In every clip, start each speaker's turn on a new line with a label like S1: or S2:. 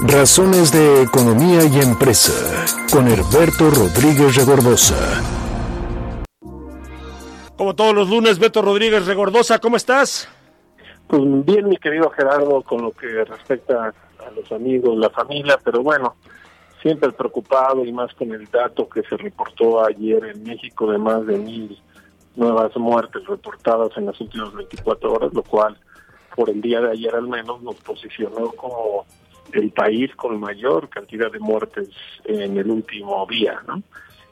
S1: Razones de Economía y Empresa con Herberto Rodríguez Regordosa.
S2: Como todos los lunes, Beto Rodríguez Regordosa, ¿cómo estás?
S3: Pues bien, mi querido Gerardo, con lo que respecta a los amigos, la familia, pero bueno, siempre preocupado y más con el dato que se reportó ayer en México de más de mil nuevas muertes reportadas en las últimas 24 horas, lo cual por el día de ayer al menos nos posicionó como el país con mayor cantidad de muertes en el último día, ¿no?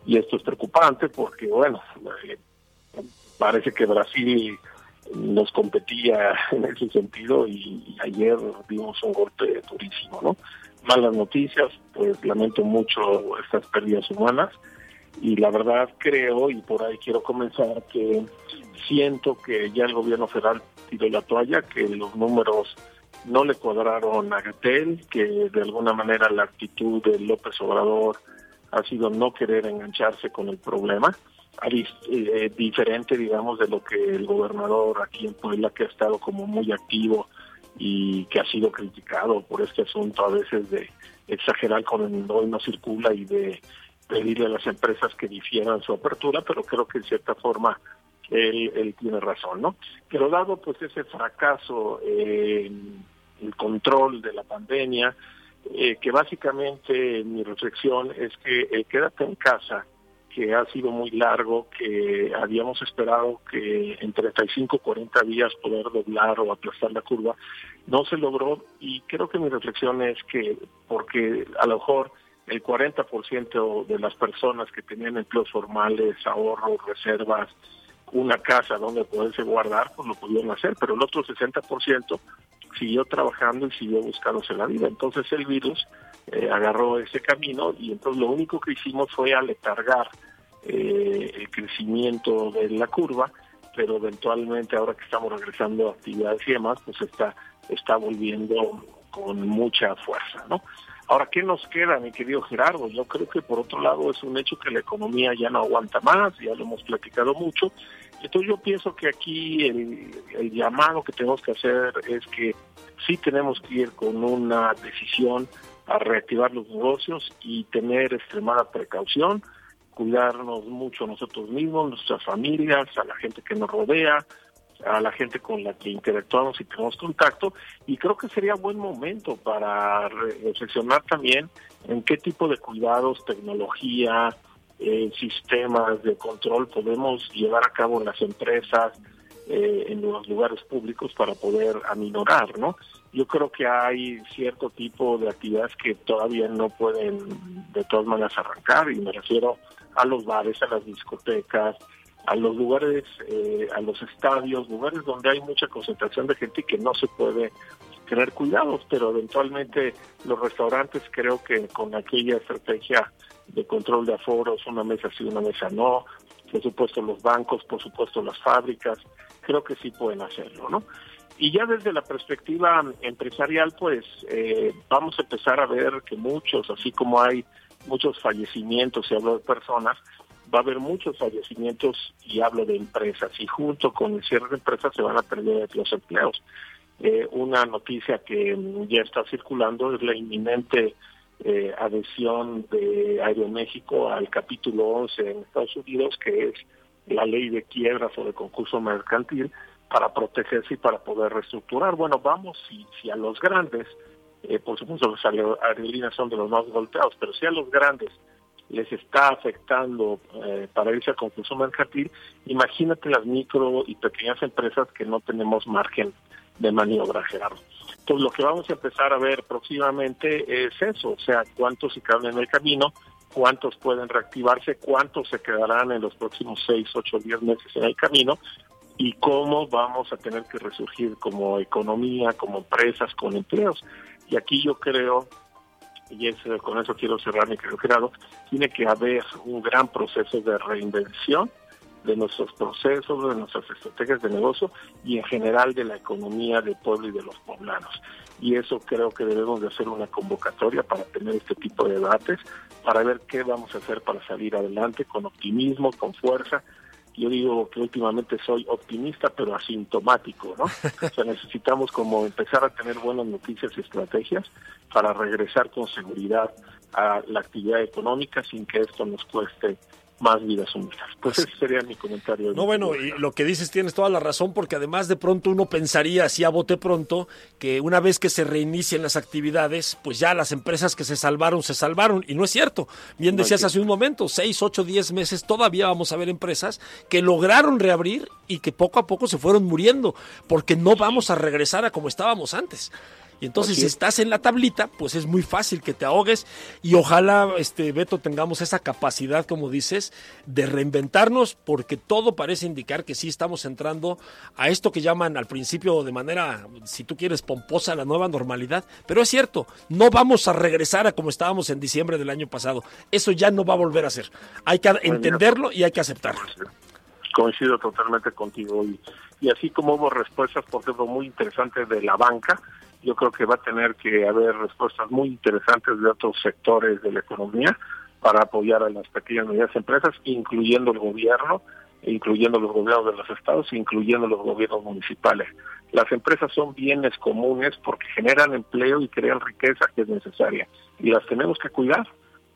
S3: Y esto es preocupante porque, bueno, eh, parece que Brasil nos competía en ese sentido y, ayer vimos un golpe durísimo, ¿no? Malas noticias, pues lamento mucho estas pérdidas humanas y la verdad creo, y por ahí quiero comenzar, que siento que ya el gobierno federal tiró la toalla, que los números no le cuadraron a Gatel, que de alguna manera la actitud de López Obrador ha sido no querer engancharse con el problema, eh, diferente, digamos, de lo que el gobernador aquí en Puebla, que ha estado como muy activo y que ha sido criticado por este asunto a veces de exagerar con el hoy no circula y de pedirle a las empresas que difieran su apertura, pero creo que en cierta forma él, él tiene razón, ¿no? Pero dado pues ese fracaso en el control de la pandemia, eh, que básicamente mi reflexión es que el quédate en casa, que ha sido muy largo, que habíamos esperado que en 35 40 días poder doblar o aplastar la curva, no se logró y creo que mi reflexión es que porque a lo mejor el 40% de las personas que tenían empleos formales, ahorros, reservas, una casa donde poderse guardar, pues lo pudieron hacer, pero el otro 60% siguió trabajando y siguió buscándose la vida. Entonces el virus eh, agarró ese camino y entonces lo único que hicimos fue aletargar eh, el crecimiento de la curva, pero eventualmente ahora que estamos regresando a actividades y demás, pues está, está volviendo con mucha fuerza, ¿no? Ahora, ¿qué nos queda, mi querido Gerardo? Yo creo que por otro lado es un hecho que la economía ya no aguanta más, ya lo hemos platicado mucho. Entonces yo pienso que aquí el, llamado que tenemos que hacer es que sí tenemos que ir con una decisión a reactivar los negocios y tener extremada precaución, cuidarnos mucho nosotros mismos, nuestras familias, a la gente que nos rodea, a la gente con la que interactuamos y tenemos contacto. Y creo que sería buen momento para reflexionar también en qué tipo de cuidados, tecnología, eh, sistemas de control podemos llevar a cabo en las empresas, eh, en los lugares públicos para poder aminorar, ¿no? Yo creo que hay cierto tipo de actividades que todavía no pueden de todas maneras arrancar y me refiero a los bares, a las discotecas, a los lugares, eh, a los estadios, lugares donde hay mucha concentración de gente y que no se puede tener cuidados, pero eventualmente los restaurantes creo que con aquella estrategia de control de aforos, una mesa sí, una mesa no, por supuesto los bancos, por supuesto las fábricas, creo que sí pueden hacerlo, ¿no? Y ya desde la perspectiva empresarial, pues eh, vamos a empezar a ver que muchos, así como hay muchos fallecimientos, y hablo de personas, va a haber muchos fallecimientos y hablo de empresas y junto con el cierre de empresas se van a perder los empleos. Eh, una noticia que ya está circulando es la inminente eh, adhesión de Aeroméxico al capítulo 11 en Estados Unidos, que es la ley de quiebras o de concurso mercantil para protegerse y para poder reestructurar. Bueno, vamos, si, si a los grandes, eh, por supuesto las aerolíneas son de los más golpeados, pero si a los grandes les está afectando eh, para irse a concurso mercantil, imagínate las micro y pequeñas empresas que no tenemos margen de maniobra, Gerardo. Entonces, lo que vamos a empezar a ver próximamente es eso, o sea, cuántos se quedan en el camino, cuántos pueden reactivarse, cuántos se quedarán en los próximos seis, ocho, diez meses en el camino y cómo vamos a tener que resurgir como economía, como empresas, con empleos. Y aquí yo creo y con eso quiero cerrar mi querido Gerardo, tiene que haber un gran proceso de reinvención de nuestros procesos, de nuestras estrategias de negocio y en general de la economía del pueblo y de los poblanos. Y eso creo que debemos de hacer una convocatoria para tener este tipo de debates, para ver qué vamos a hacer para salir adelante con optimismo, con fuerza yo digo que últimamente soy optimista pero asintomático, ¿no? O sea, necesitamos como empezar a tener buenas noticias y estrategias para regresar con seguridad a la actividad económica sin que esto nos cueste más vidas humanas. Pues ese sería mi comentario.
S2: No, bueno, y lo que dices tienes toda la razón, porque además de pronto uno pensaría, así a bote pronto, que una vez que se reinicien las actividades, pues ya las empresas que se salvaron, se salvaron, y no es cierto. Bien decías hace un momento, seis, ocho, diez meses, todavía vamos a ver empresas que lograron reabrir y que poco a poco se fueron muriendo, porque no vamos a regresar a como estábamos antes. Y entonces, si estás en la tablita, pues es muy fácil que te ahogues. Y ojalá, este Beto, tengamos esa capacidad, como dices, de reinventarnos, porque todo parece indicar que sí estamos entrando a esto que llaman al principio de manera, si tú quieres, pomposa, la nueva normalidad. Pero es cierto, no vamos a regresar a como estábamos en diciembre del año pasado. Eso ya no va a volver a ser. Hay que entenderlo y hay que aceptarlo.
S3: Coincido totalmente contigo. Y, y así como hubo respuestas, por ejemplo, muy interesantes de la banca, yo creo que va a tener que haber respuestas muy interesantes de otros sectores de la economía para apoyar a las pequeñas y medianas empresas, incluyendo el gobierno, incluyendo los gobiernos de los estados, incluyendo los gobiernos municipales. Las empresas son bienes comunes porque generan empleo y crean riqueza que es necesaria y las tenemos que cuidar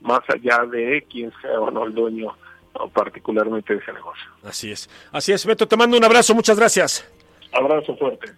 S3: más allá de quién sea o no el dueño o particularmente de ese negocio.
S2: Así es. Así es, Beto, te mando un abrazo, muchas gracias.
S3: Abrazo fuerte.